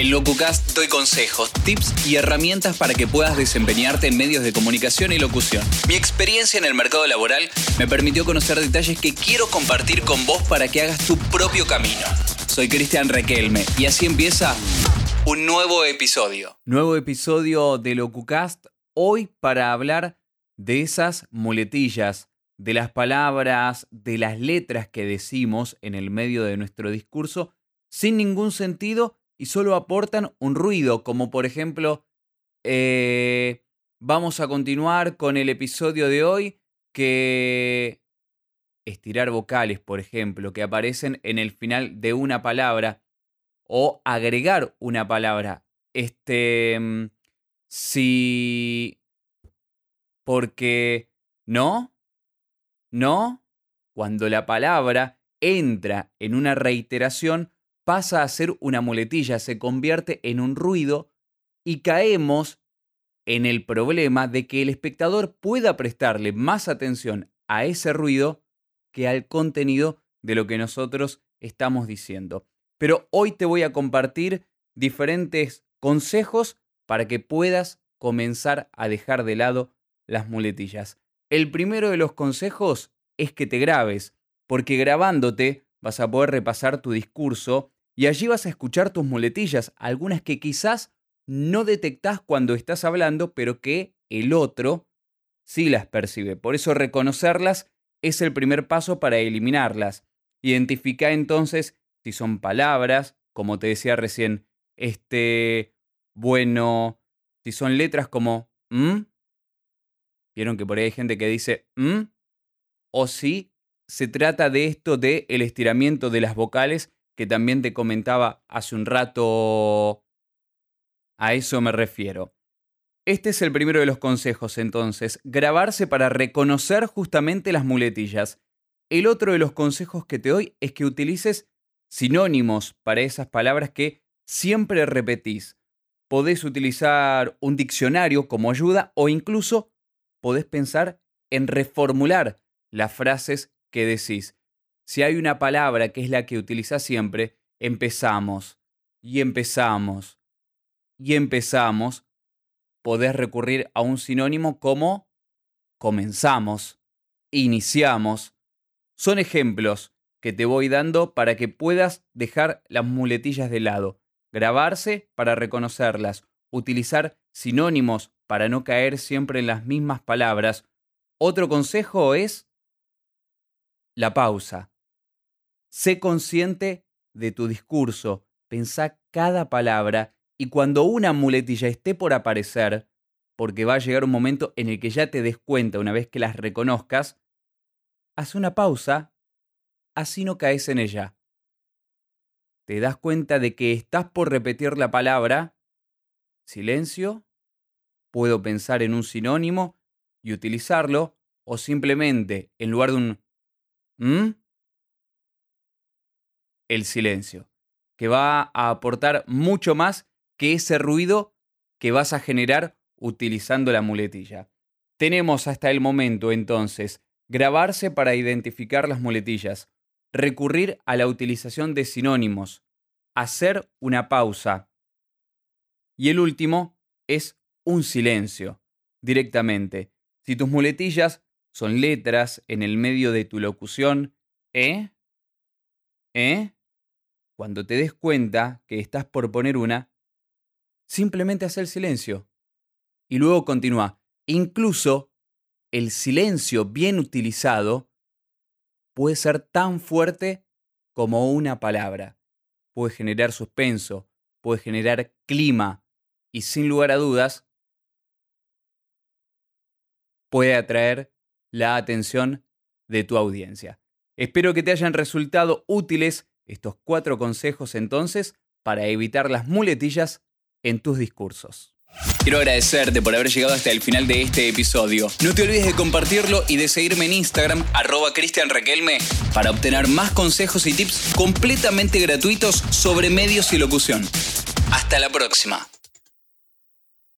En LocuCast doy consejos, tips y herramientas para que puedas desempeñarte en medios de comunicación y locución. Mi experiencia en el mercado laboral me permitió conocer detalles que quiero compartir con vos para que hagas tu propio camino. Soy Cristian Requelme y así empieza un nuevo episodio. Nuevo episodio de LocuCast, hoy para hablar de esas muletillas, de las palabras, de las letras que decimos en el medio de nuestro discurso sin ningún sentido y solo aportan un ruido, como por ejemplo, eh, vamos a continuar con el episodio de hoy que estirar vocales, por ejemplo, que aparecen en el final de una palabra o agregar una palabra. Este, mm, si, porque, ¿no? ¿No? Cuando la palabra entra en una reiteración, pasa a ser una muletilla, se convierte en un ruido y caemos en el problema de que el espectador pueda prestarle más atención a ese ruido que al contenido de lo que nosotros estamos diciendo. Pero hoy te voy a compartir diferentes consejos para que puedas comenzar a dejar de lado las muletillas. El primero de los consejos es que te grabes, porque grabándote vas a poder repasar tu discurso y allí vas a escuchar tus muletillas, algunas que quizás no detectás cuando estás hablando, pero que el otro sí las percibe. Por eso reconocerlas es el primer paso para eliminarlas. Identifica entonces si son palabras, como te decía recién, este, bueno, si son letras como ¿m? Vieron que por ahí hay gente que dice ¿m? O si se trata de esto de el estiramiento de las vocales que también te comentaba hace un rato. A eso me refiero. Este es el primero de los consejos, entonces, grabarse para reconocer justamente las muletillas. El otro de los consejos que te doy es que utilices sinónimos para esas palabras que siempre repetís. Podés utilizar un diccionario como ayuda o incluso podés pensar en reformular las frases que decís. Si hay una palabra que es la que utilizas siempre, empezamos y empezamos y empezamos, podés recurrir a un sinónimo como comenzamos, iniciamos. Son ejemplos que te voy dando para que puedas dejar las muletillas de lado, grabarse para reconocerlas, utilizar sinónimos para no caer siempre en las mismas palabras. Otro consejo es la pausa. Sé consciente de tu discurso, pensá cada palabra y cuando una muletilla esté por aparecer, porque va a llegar un momento en el que ya te des cuenta una vez que las reconozcas, haz una pausa, así no caes en ella. Te das cuenta de que estás por repetir la palabra, silencio, puedo pensar en un sinónimo y utilizarlo, o simplemente, en lugar de un. El silencio, que va a aportar mucho más que ese ruido que vas a generar utilizando la muletilla. Tenemos hasta el momento entonces grabarse para identificar las muletillas, recurrir a la utilización de sinónimos, hacer una pausa. Y el último es un silencio, directamente. Si tus muletillas son letras en el medio de tu locución, ¿eh? ¿Eh? Cuando te des cuenta que estás por poner una, simplemente haz el silencio. Y luego continúa. Incluso el silencio bien utilizado puede ser tan fuerte como una palabra. Puede generar suspenso, puede generar clima y sin lugar a dudas puede atraer la atención de tu audiencia. Espero que te hayan resultado útiles estos cuatro consejos entonces para evitar las muletillas en tus discursos. Quiero agradecerte por haber llegado hasta el final de este episodio. No te olvides de compartirlo y de seguirme en Instagram, arroba cristianraquelme, para obtener más consejos y tips completamente gratuitos sobre medios y locución. Hasta la próxima.